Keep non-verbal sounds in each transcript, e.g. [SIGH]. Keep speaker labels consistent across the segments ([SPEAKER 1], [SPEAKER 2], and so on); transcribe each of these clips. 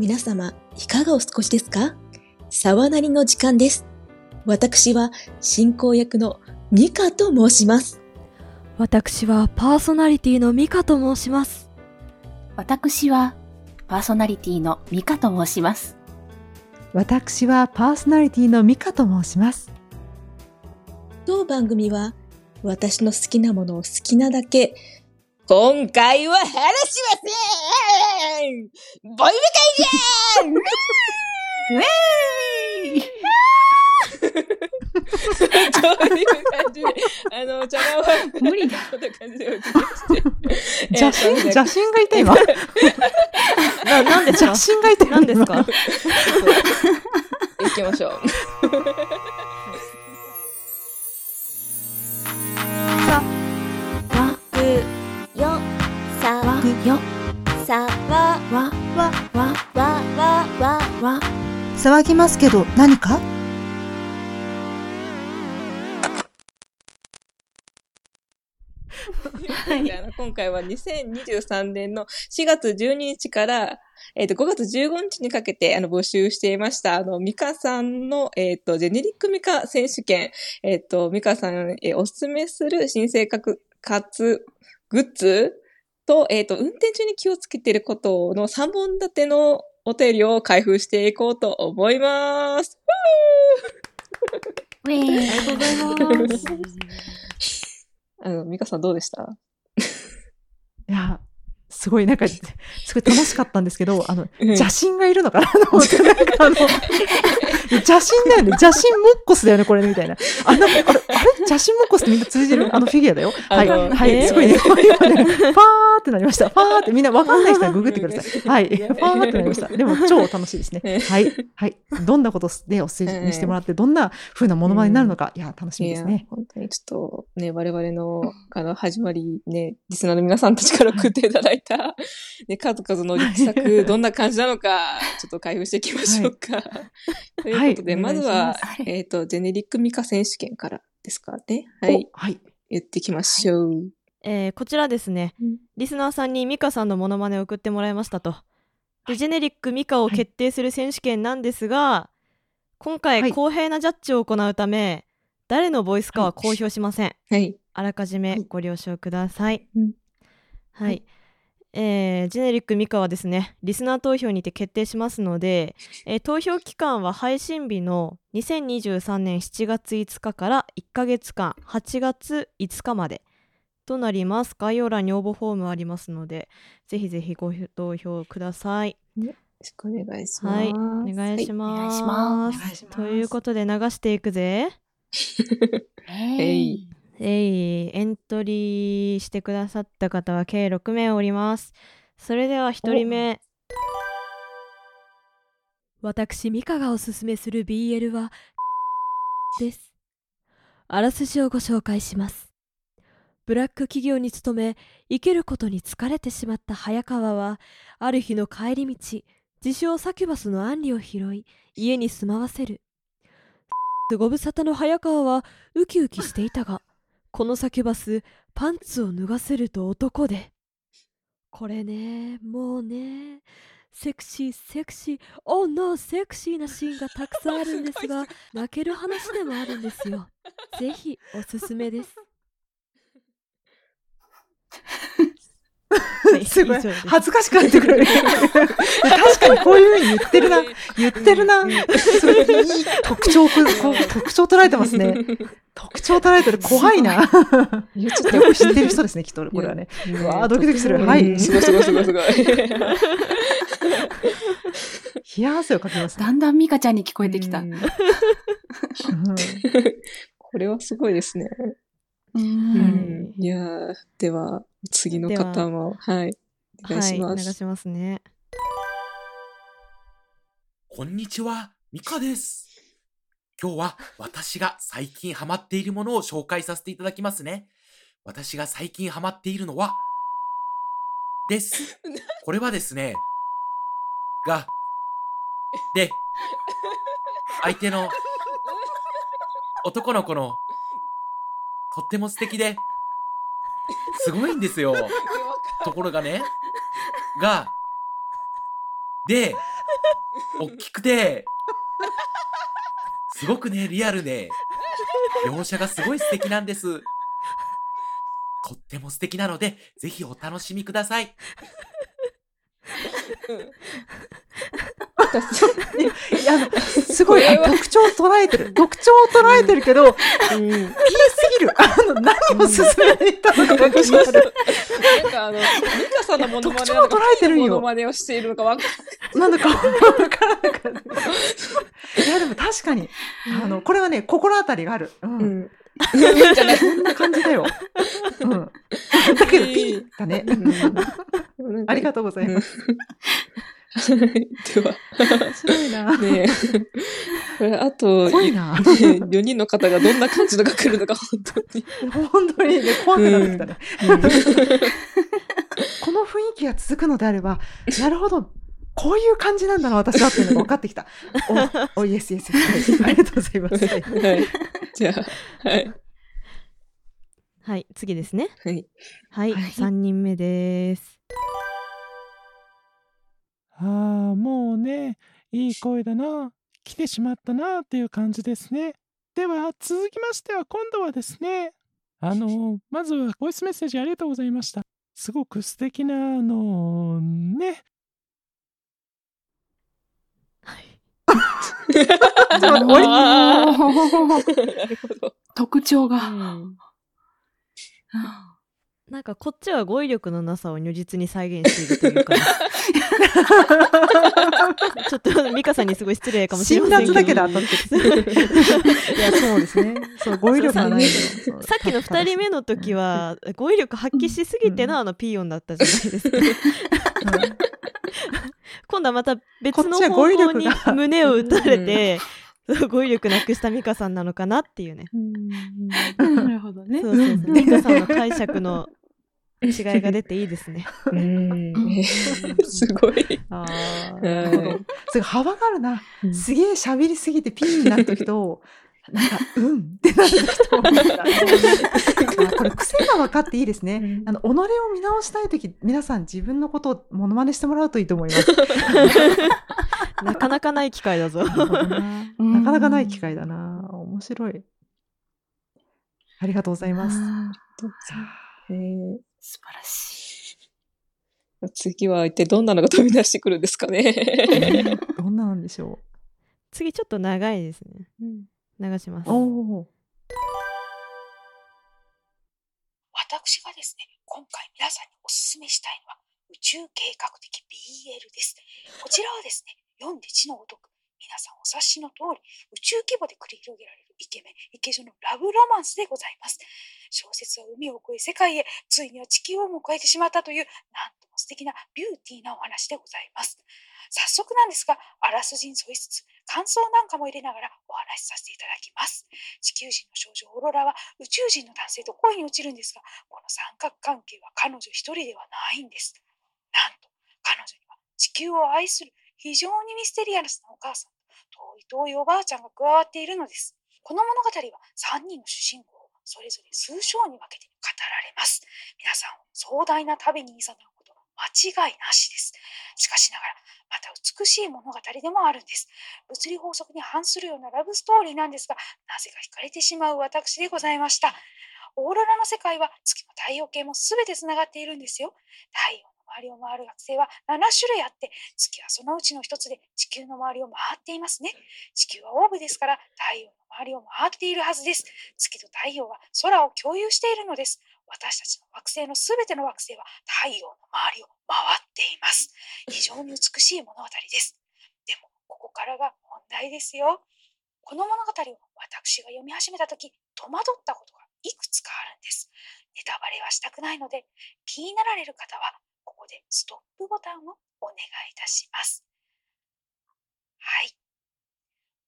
[SPEAKER 1] 皆様、いかがお過ごしですか？沢なりの時間です。私は進行役のミカと申します。
[SPEAKER 2] 私はパーソナリティのミカと申します。
[SPEAKER 3] 私はパーソナリティのミカと申します。
[SPEAKER 4] 私はパーソナリティのミカと申します。
[SPEAKER 1] 当番組は私の好きなものを好きなだけ、今回は話しませんボイメ会じゃん
[SPEAKER 3] ウェーイ
[SPEAKER 1] そういう感じ？で、あの、茶碗は、
[SPEAKER 3] 無理だ
[SPEAKER 1] こんな感じでお送りして。
[SPEAKER 4] 邪神、邪神がいた今。
[SPEAKER 2] な、なんで
[SPEAKER 4] 邪神がいた
[SPEAKER 2] 何ですか？
[SPEAKER 1] 行きましょう。
[SPEAKER 5] さ
[SPEAKER 3] わ
[SPEAKER 5] わ、
[SPEAKER 3] わ
[SPEAKER 5] わ、
[SPEAKER 3] わ
[SPEAKER 5] わわわ、
[SPEAKER 4] 騒ぎますけど何か、
[SPEAKER 1] 今回は2023年の4月12日から、えっ、と、5月15日にかけて、あの、募集していました、あの、ミカさんの、えっ、と、ジェネリックミカ選手権、えっ、と、ミカさん、えーおすすめする新生活グッズと、えっ、と、運転中に気をつけていることの3本立てのお便りを開封していこうと思います。[LAUGHS]
[SPEAKER 2] ありがとうございます。[LAUGHS]
[SPEAKER 1] あの、ミカさんどうでした？
[SPEAKER 4] いや、すごい、なんか、すごい楽しかったんですけど、[LAUGHS] あの、
[SPEAKER 1] うん
[SPEAKER 4] 邪神がいるのかなと思って、なんかあの、邪神だよね。邪神モッコスだよね、これね、みたいな。あ、なんか、あれ、あれ？邪神モッコスってみんな通じる？あのフィギュアだよ。はい、はい、
[SPEAKER 1] えー
[SPEAKER 4] すごいね。今ね、ファーってなりました。ファーってみんなわかんない人はググってください。[LAUGHS] はい、ファーってなりました。でも、超楽しいですね。はい、はい。どんなことでおすすめしてもらって、どんな風なものまねになるのか、いや、楽しみですね。、
[SPEAKER 1] 本当にちょっとね、我々の、あの、始まりね、[LAUGHS] リスナーの皆さんたちから送っていただいた、[LAUGHS] ね、数々の力作、どんな感じなのか、ちょっと開封していきましょうか。ということで、
[SPEAKER 4] はい
[SPEAKER 1] まずはえっ、と、ジェネリックミカ選手権からですかね？はい。
[SPEAKER 4] おはい。
[SPEAKER 1] 言ってきましょう。
[SPEAKER 2] えーこちらですね
[SPEAKER 1] うん、
[SPEAKER 2] リスナーさんにミカさんのモノマネを送ってもらいましたと。で、ジェネリックミカを決定する選手権なんですが、今回
[SPEAKER 4] はい
[SPEAKER 2] 公平なジャッジを行うため、誰のボイスかは公表しません。
[SPEAKER 1] はい。
[SPEAKER 2] あらかじめご了承ください。
[SPEAKER 1] うん
[SPEAKER 2] はい、
[SPEAKER 1] はい
[SPEAKER 2] えージェネリックミカはですねリスナー投票にて決定しますので、えー投票期間は配信日の2023年7月5日から1ヶ月間8月5日までとなります。概要欄に応募フォームありますのでぜひぜひご投票ください。
[SPEAKER 1] よろしくお願いします。
[SPEAKER 2] はいお願いし
[SPEAKER 1] は
[SPEAKER 2] ます,、
[SPEAKER 3] お願いします。
[SPEAKER 4] お願いします。
[SPEAKER 2] ということで流していくぜ。[LAUGHS]
[SPEAKER 3] えい。
[SPEAKER 2] えい、エントリーしてくださった方は計6名おります。それでは1人目。私、ミカがおすすめする BL は、[SNIFFS] です。あらすじをご紹介します。ブラック企業に勤め、生きることに疲れてしまった早川は、ある日の帰り道、自称サキュバスのアンリを拾い、家に住まわせる。[SNIFFS] ご無沙汰の早川はウキウキしていたが、このサキュバス、パンツを脱がせると男で。これね、もうね、セクシー、セクシー、おーノー、セクシーなシーンがたくさんあるんですが、泣ける話でもあるんですよ。ぜひ、おすすめです。はい [LAUGHS]
[SPEAKER 4] すごい恥ずかしくなってくる。[LAUGHS] 確かにこういうふうに言ってるな。言ってるな。すごいいい特徴く、こう特徴捉えてますね。特徴捉えてる。怖いな。
[SPEAKER 1] いやちょっと
[SPEAKER 4] よく知ってる人ですね、きっと。これはね。うわードキドキするはい
[SPEAKER 1] うんすごいすごいすごいすごい。[LAUGHS]
[SPEAKER 4] 冷や汗をかきますね。
[SPEAKER 3] だんだんミカちゃんに聞こえてきた。
[SPEAKER 1] これはすごいですね。
[SPEAKER 3] うん
[SPEAKER 1] うんいやーでは、次の方も、はい。お願いし
[SPEAKER 2] はい、お
[SPEAKER 1] ます。
[SPEAKER 2] 願いしますね。
[SPEAKER 6] こんにちは、ミカです。今日は私が最近ハマっているものを紹介させていただきますね。私が最近ハマっているのは、です。これはですね、が、で、相手の男の子の、とっても素敵で、すごいんですよ。ところがね、が、で、大きくて、すごくね、リアルで、描写がすごい素敵なんです。とっても素敵なので、ぜひお楽しみください。
[SPEAKER 1] 私
[SPEAKER 4] いやあのすごい特徴を捉えてる。特徴を捉えてるけど、
[SPEAKER 1] うん
[SPEAKER 4] 言いすぎる？[LAUGHS] あの、何を進めていったのかが気になる。
[SPEAKER 1] なんかあの、ミカさんのモノマネ
[SPEAKER 4] を捉えてるんよ
[SPEAKER 1] モノマネをしているのかわかん
[SPEAKER 4] なんだかわからなかった。いや、でも確かに、あの、これはね、心当たりがある。う。
[SPEAKER 1] うん。
[SPEAKER 4] そんな感じだよ。うん。だけど、ピーだね。[LAUGHS] ありがとうございます。
[SPEAKER 1] す。では、
[SPEAKER 4] 面白いな。
[SPEAKER 1] ねえ。これ、あと、
[SPEAKER 4] 怖いな。
[SPEAKER 1] 4人の方がどんな感じのが来るのか、本当に。
[SPEAKER 4] 本当にね、怖くなってきたね。
[SPEAKER 1] うん
[SPEAKER 4] この雰囲気が続くのであれば、なるほど、こういう感じなんだな、私はっていうのが分かってきた。お、お、イエスイエスイエス。はいありがとうございます。はい
[SPEAKER 1] はい。じゃあ、はい。
[SPEAKER 2] はい、次ですね。
[SPEAKER 1] はい。
[SPEAKER 2] はい、
[SPEAKER 4] はい
[SPEAKER 2] 3人目です。
[SPEAKER 7] いい声だな。来てしまったなっていう感じですね。では、続きましては、今度はですね、あの、まずはボイスメッセージありがとうございました。すごく素敵な、あの、ね、
[SPEAKER 3] 終わり
[SPEAKER 1] なるほど。
[SPEAKER 3] 特徴が。
[SPEAKER 2] うんなんかこっちは語彙力のなさを如実に再現しているというか、[LAUGHS] ちょっとミカさんにすごい失礼かもしれ
[SPEAKER 4] 辛
[SPEAKER 2] ませんけど。
[SPEAKER 4] 辣だけで当たってる。[LAUGHS] いや、そうですね。そう、語彙力がない。
[SPEAKER 2] さっきの2人目の時は語彙力発揮しすぎてのあのピーヨンだったじゃないですか。
[SPEAKER 4] うん
[SPEAKER 2] 今度はまた別の方
[SPEAKER 4] 語彙
[SPEAKER 2] 向に胸を打たれて、そう語彙力なくしたミカさんなのかなっていうね。
[SPEAKER 3] なるほどね。
[SPEAKER 2] そうそうそう。ミカさんの解釈の違いが出ていいですね。[LAUGHS]
[SPEAKER 1] うん。すごい。
[SPEAKER 4] あ。すごい幅があるな
[SPEAKER 1] う。ん
[SPEAKER 4] すげえ喋りすぎてピンになるときと、[LAUGHS] なんか、うんってなる人あ [LAUGHS] これ癖が分かっていいですね。
[SPEAKER 1] うん
[SPEAKER 4] あの、己を見直したいとき、皆さん自分のことをモノマネしてもらうといいと思います。
[SPEAKER 2] なかなかない機会だぞ。
[SPEAKER 4] なかなかない機会だな。面白い。ありがとうございます。
[SPEAKER 3] あ
[SPEAKER 1] えー
[SPEAKER 3] ー素晴らしい。
[SPEAKER 1] 次は一体どんなのが飛び出してくるんですかね。
[SPEAKER 4] ね [LAUGHS] どんななんでしょ
[SPEAKER 2] 次ちょっと長いですね。流します
[SPEAKER 4] う。。おお。
[SPEAKER 8] 私がですね、今回皆さんにお勧めしたいのは、宇宙計画的 BL です。こちらはですね、読んで字のごとく、皆さんお察しの通り、宇宙規模で繰り広げられるイケメン、イケ女のラブロマンスでございます。小説は海を越え世界へ、ついには地球をも超えてしまったという、なんとも素敵なビューティーなお話でございます。早速なんですが、あらすじに沿いつつ、感想なんかも入れながらお話しさせていただきます。地球人の少女オーロラは宇宙人の男性と恋に落ちるんですが、この三角関係は彼女一人ではないんです。なんと、彼女には地球を愛する非常にミステリアスなお母さんと遠い遠いおばあちゃんが加わっているのです。この物語は3人の主人公それぞれ数章に分けて語られます。皆さんを壮大な旅に誘うことは間違いなしです。しかしながら、また美しい物語でもあるんです。物理法則に反するようなラブストーリーなんですが、なぜか惹かれてしまう私でございました。オーロラの世界は月も太陽系も全てつながっているんですよ。太陽周りを回る惑星は7種類あって、月はそのうちの一つで地球の周りを回っていますね。地球はオーブですから太陽の周りを回っているはずです。月と太陽は空を共有しているのです。私たちの惑星のすべての惑星は太陽の周りを回っています。非常に美しい物語です。でも、ここからが問題ですよ。この物語を私が読み始めたとき、戸惑ったことがいくつかあるんです。ネタバレはしたくないので、気になられる方は、でストップボタンをお願いいたします。はい。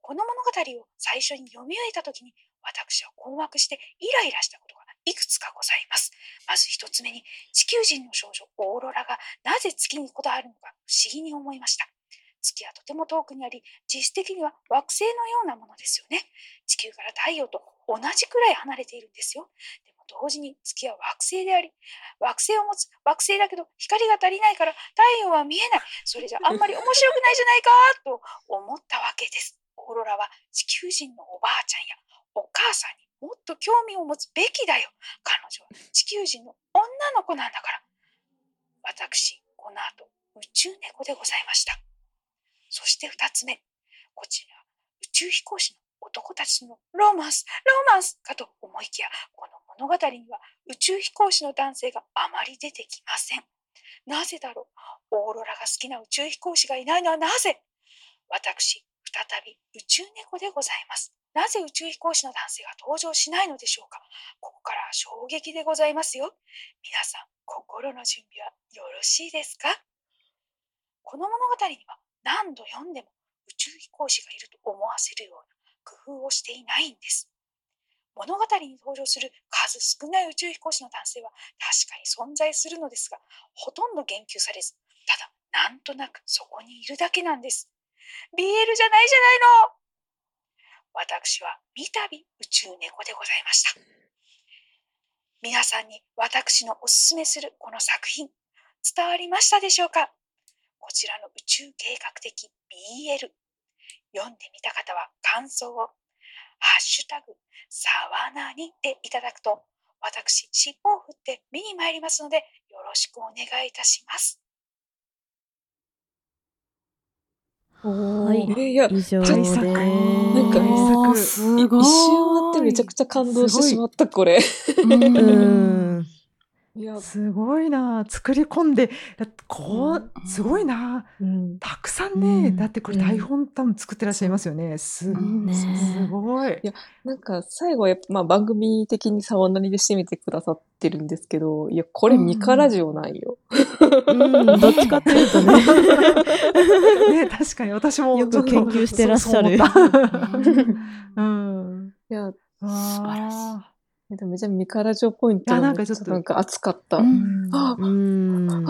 [SPEAKER 8] この物語を最初に読み終えたときに、私は困惑してイライラしたことがいくつかございます。まず一つ目に、地球人の少女オーロラがなぜ月にこだわるのか不思議に思いました。月はとても遠くにあり、実質的には惑星のようなものですよね。地球から太陽と同じくらい離れているんですよ。で同時に月は惑星であり、惑星を持つ惑星だけど光が足りないから太陽は見えない。それじゃあんまり面白くないじゃないかと思ったわけです。オーロラは地球人のおばあちゃんやお母さんにもっと興味を持つべきだよ。彼女は地球人の女の子なんだから。私、この後、宇宙猫でございました。そして二つ目。こちら、宇宙飛行士の男たちのロマンス、ロマンスかと思いきや、この物語には宇宙飛行士の男性があまり出てきません。なぜだろう？オーロラが好きな宇宙飛行士がいないのはなぜ？私、再び宇宙猫でございます。なぜ宇宙飛行士の男性が登場しないのでしょうか？ここから衝撃でございますよ。皆さん、心の準備はよろしいですか？この物語には何度読んでも宇宙飛行士がいると思わせるような工夫をしていないんです。物語に登場する数少ない宇宙飛行士の男性は確かに存在するのですが、ほとんど言及されず、ただなんとなくそこにいるだけなんです。BL じゃないじゃないの私は三度宇宙猫でございました。皆さんに私のおすすめするこの作品、伝わりましたでしょうか？こちらの宇宙計画的 BL。読んでみた方は感想を、ハッシュタグ、さわなにでいただくと、私、尻尾を振って見に参りますので、よろしくお願いいたします。
[SPEAKER 2] はい。
[SPEAKER 1] えいや、
[SPEAKER 2] 以上で
[SPEAKER 4] 大作
[SPEAKER 1] なんか
[SPEAKER 4] 大作
[SPEAKER 3] すごい。
[SPEAKER 1] 一瞬あってめちゃくちゃ感動してしまった、これ。[LAUGHS]
[SPEAKER 3] うん
[SPEAKER 4] すごいな作り込んでこう
[SPEAKER 3] うん。
[SPEAKER 4] すごいな
[SPEAKER 1] うん。
[SPEAKER 4] たくさんね、
[SPEAKER 3] うん。
[SPEAKER 4] だってこれ台本多分作ってらっしゃいますよね。す,、すごい。
[SPEAKER 1] いやなんか最後はやっぱまあ番組的に沢なりで締めてくださってるんですけど、いや、これミカラジオなんよ。
[SPEAKER 2] うん、[LAUGHS] どっちかっていうとね。
[SPEAKER 4] ね確かに。私も
[SPEAKER 2] よく研究してらっしゃる。
[SPEAKER 4] そう [LAUGHS] ん。
[SPEAKER 1] いや、
[SPEAKER 3] 素晴らしい。
[SPEAKER 4] あ
[SPEAKER 1] でもめちゃミカラジオポイント。
[SPEAKER 4] なんかちょっと。
[SPEAKER 1] なんか熱かった。
[SPEAKER 3] う
[SPEAKER 4] ー
[SPEAKER 3] ん。[LAUGHS]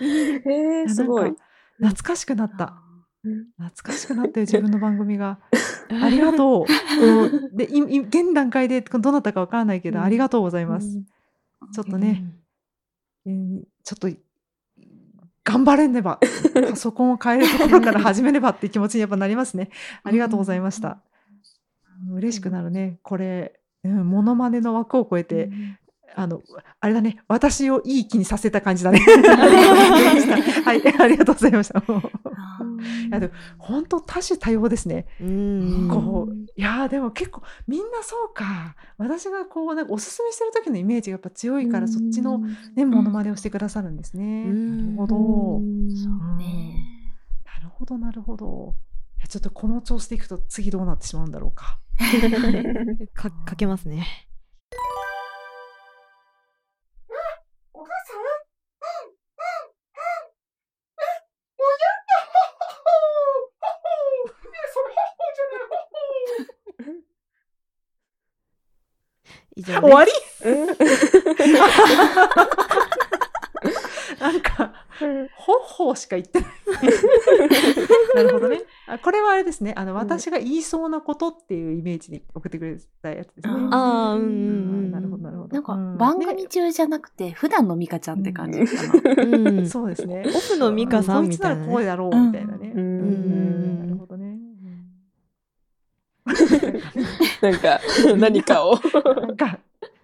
[SPEAKER 1] えー、すごい。
[SPEAKER 4] 懐かしくなった。
[SPEAKER 1] うん
[SPEAKER 4] 懐かしくなったよ [LAUGHS] 自分の番組が。ありがとう。うんで現段階でどうなったかわからないけど、
[SPEAKER 1] うん。
[SPEAKER 4] ありがとうございます、ちょっとね、えーちょっと頑張れねば。[LAUGHS] パソコンを変えるところから始めねばっていう気持ちにやっぱなりますね。ありがとうございました、嬉しくなるねこれ、うん、モノマネの枠を超えて、あのあれだね私をいい気にさせた感じだね [LAUGHS] [LAUGHS] はいありがとうございましたいやでも本当多種多様ですね
[SPEAKER 2] うん。
[SPEAKER 4] こういやーでも結構みんなそうか私がこうなんかおすすめしてる時のイメージがやっぱ強いからそっちのねモノマネをしてくださるんですね。
[SPEAKER 2] うん
[SPEAKER 4] なるほど。
[SPEAKER 3] そうね。
[SPEAKER 4] なるほどなるほど。いやちょっとこの調子でいくと次どうなってしまうんだろうか。[LAUGHS]
[SPEAKER 2] か、かけますね。
[SPEAKER 5] お母さん？
[SPEAKER 4] 終わり？
[SPEAKER 1] うん [LAUGHS]
[SPEAKER 4] なんかほっほーしか言ってない。[LAUGHS] なるほどね。あこれはあれですね。あの私が言いそうなことっていうイメージで送ってくれたやつですね。
[SPEAKER 2] ああ、うん。
[SPEAKER 4] なるほどなるほど。
[SPEAKER 3] なんか
[SPEAKER 4] うん
[SPEAKER 3] 番組中じゃなくて普段のミカちゃんって感じかな。
[SPEAKER 2] うん。[LAUGHS]
[SPEAKER 4] そうですね。
[SPEAKER 2] オフのミカさんみたいなね
[SPEAKER 4] こいつならこうだろうみたいなね。
[SPEAKER 1] うん
[SPEAKER 4] うんなるほどね。[LAUGHS]
[SPEAKER 1] なんか、何かを。
[SPEAKER 4] なんか、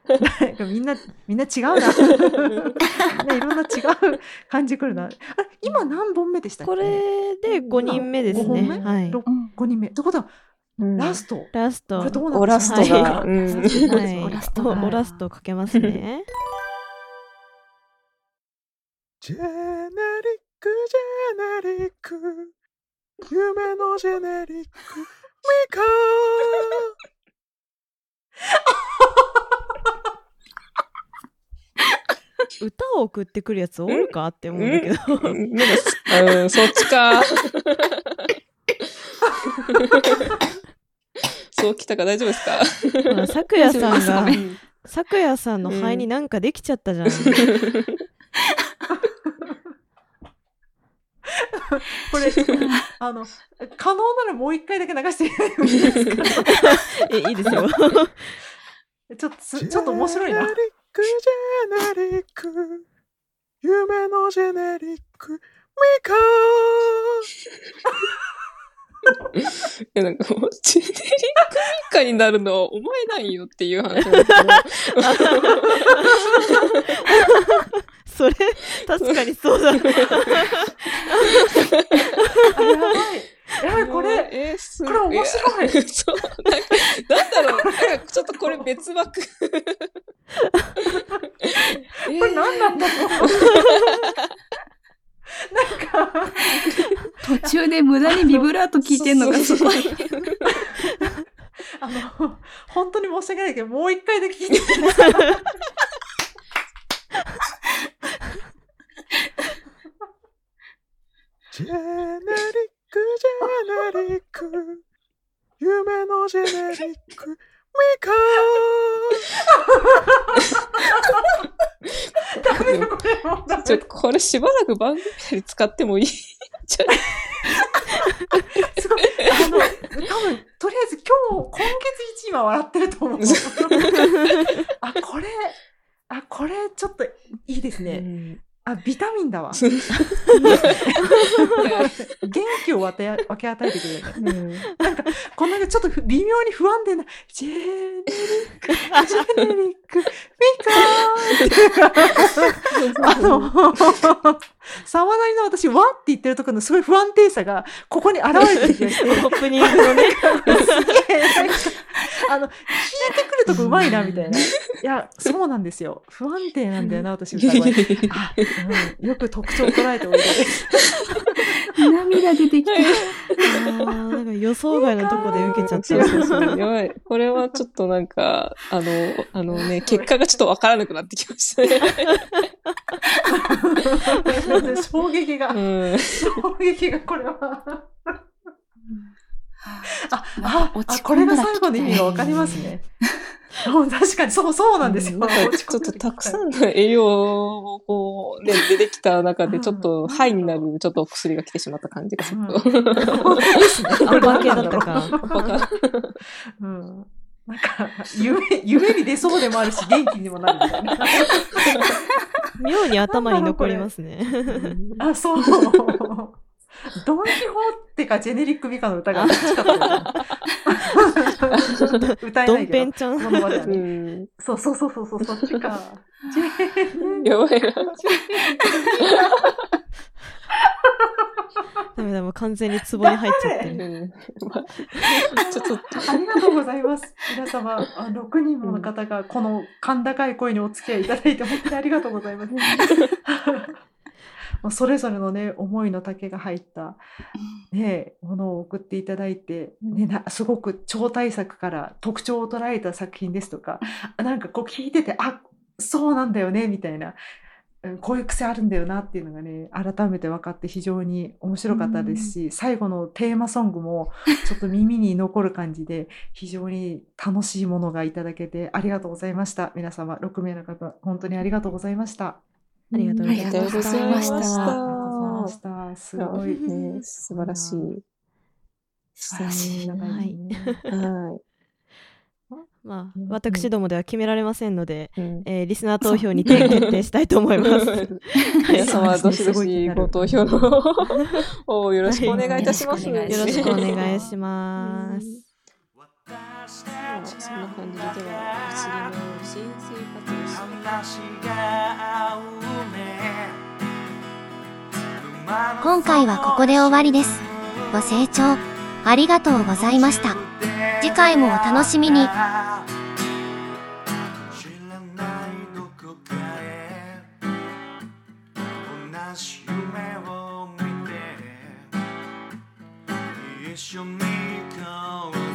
[SPEAKER 4] [LAUGHS] なんかみんな、みんな違うな。[LAUGHS] みんないろんな違う感じくるな。あれ今何本目でしたっけ？
[SPEAKER 2] これで5人目です
[SPEAKER 4] 5本
[SPEAKER 2] ね。
[SPEAKER 4] 目？
[SPEAKER 2] はい。
[SPEAKER 4] ろ5人目。ってことは、ラスト。
[SPEAKER 2] ラスト。
[SPEAKER 4] これどうなって
[SPEAKER 1] オラストが。
[SPEAKER 2] は
[SPEAKER 1] うん
[SPEAKER 2] はい。
[SPEAKER 3] オラストが
[SPEAKER 2] オラストかけますね。
[SPEAKER 7] ジェネリック、ジェネリック。夢のジェネリック。ミカ
[SPEAKER 2] 歌を送ってくるやつおるかって思うんだけど。
[SPEAKER 1] うんなんかうん、そっちか。そうきたか大丈夫ですか
[SPEAKER 2] ほら、咲夜さんが
[SPEAKER 3] ごめ、
[SPEAKER 2] 咲夜さんの肺になんかできちゃったじゃん。
[SPEAKER 4] これ、あの、可能ならもう一回だけ流していいですか
[SPEAKER 2] え、いいですよ。
[SPEAKER 4] ちょっと、ちょっと面白いな。
[SPEAKER 7] ジェネリック、ジェネリック。夢のジェネリック。ミカ
[SPEAKER 1] いや、[LAUGHS] なんかもう、ジェネリックミカになるのは思えないよっていう話なんですけど。[LAUGHS] [LAUGHS]
[SPEAKER 2] それ、確かにそうだ。
[SPEAKER 4] あやばい。やばい、これ、
[SPEAKER 1] えーす
[SPEAKER 4] これ面白い
[SPEAKER 1] やそう、なんか、なんだろう、なんかちょっとこれ別枠。こ [LAUGHS]
[SPEAKER 4] これ何なんだろう。なんか、
[SPEAKER 3] 途中で無駄にビブラート聞いてんのがすごい。
[SPEAKER 4] あの、本当に申し訳ないけど、もう一回だけ聞いて。[LAUGHS]
[SPEAKER 7] ジェネリネリック。夢のジェネリック。ミカ
[SPEAKER 4] ダメだ、これもうダメ
[SPEAKER 1] ちょっとこれしばらく番組内で使ってもいい？
[SPEAKER 4] すごい。あの、多分、とりあえず今日、今月一位は笑ってると思う。[LAUGHS] あ、これ、あ、これ、ちょっといいですね。あ、ビタミンだわ。元気を分け与えてくれるね。なんか、この間ちょっと微妙に不安定な、ジェネリック、ジェネリック、ミカーって。[LAUGHS] あの、沢なりの私、わって言ってるところのすごい不安定さが、ここに現れてる気がして。
[SPEAKER 2] オープニングのね。
[SPEAKER 4] すげえ、なんか、あの、聞いてくるとこうまいな、みたいな。いや、そうなんですよ。不安定なんだよな、私、歌声。あ、うん、よく特徴を捉えておいでです。
[SPEAKER 3] 涙出てきた。
[SPEAKER 2] あーなんか予想外のとこで受けちゃった。
[SPEAKER 1] そう。やばい。これはちょっとなんか、あの、あのね、結果がちょっとわからなくなってきましたね。
[SPEAKER 4] 衝撃が
[SPEAKER 1] う、ん。
[SPEAKER 4] 衝撃が、これは。[LAUGHS] あ、あ、
[SPEAKER 3] 落ち
[SPEAKER 4] あこれが最後の意味がわかりますね。うん確かに、そう、そうなんですよ。
[SPEAKER 1] なんかちょっとたくさんの栄養をこう、ね、[LAUGHS] 出てきた中で、ちょっと、ハイになる、ちょっとお薬が来てしまった感じがちょっと。
[SPEAKER 4] 本当ですね。
[SPEAKER 2] アッパー系だったか。
[SPEAKER 4] うん。なんか、夢、夢に出そうでもあるし、元気にもなるみたいな。
[SPEAKER 2] 妙に頭に残りますね。[LAUGHS]
[SPEAKER 4] あ、そう。ドン・キホーテかジェネリック・ミカの歌が欲しかったよな歌え
[SPEAKER 2] ドン
[SPEAKER 4] ないけど。
[SPEAKER 2] ペンちゃん。
[SPEAKER 4] この場では
[SPEAKER 1] う。
[SPEAKER 4] そうそうそうそうそう、そっちか。ジェネ
[SPEAKER 1] やばいな。
[SPEAKER 2] ダメだ、もう完全にツボに入っちゃって
[SPEAKER 1] う
[SPEAKER 2] る。
[SPEAKER 1] ちょっと、[LAUGHS]
[SPEAKER 4] ありがとうございます。皆様、あ6人もの方がこの甲高い声にお付き合いいただいて本当にありがとうございます。もうそれぞれのね、思いの丈が入った、ね、ものを送っていただいて、ね、なすごく超大作から特徴を捉えた作品ですとか、なんかこう聞いてて、あ、そうなんだよね、みたいな。うんこういう癖あるんだよなっていうのがね、改めて分かって非常に面白かったですし、最後のテーマソングもちょっと耳に残る感じで、非常に楽しいものがいただけてありがとうございました。皆様、6名の方、本当にありがとうございました。
[SPEAKER 2] ありがとうございま
[SPEAKER 3] した
[SPEAKER 4] ありがとうございました。すごい。
[SPEAKER 1] ね、素晴らしい。
[SPEAKER 3] 素晴らしい。
[SPEAKER 2] はい [LAUGHS]
[SPEAKER 1] は
[SPEAKER 2] まあ、私どもでは決められませんので、
[SPEAKER 1] い。うん
[SPEAKER 2] えーリスナー投票にて決定したいと思います。
[SPEAKER 1] 皆様、どしどしご投票のよろしくお願いいたします。
[SPEAKER 3] はい
[SPEAKER 2] よろしくお願い
[SPEAKER 3] す
[SPEAKER 2] します。
[SPEAKER 1] そんな感じで、では、不思議の新生活をし
[SPEAKER 9] 今回はここで終わりです。ご清聴ありがとうございました。次回もお楽しみに。
[SPEAKER 6] 一緒に行こう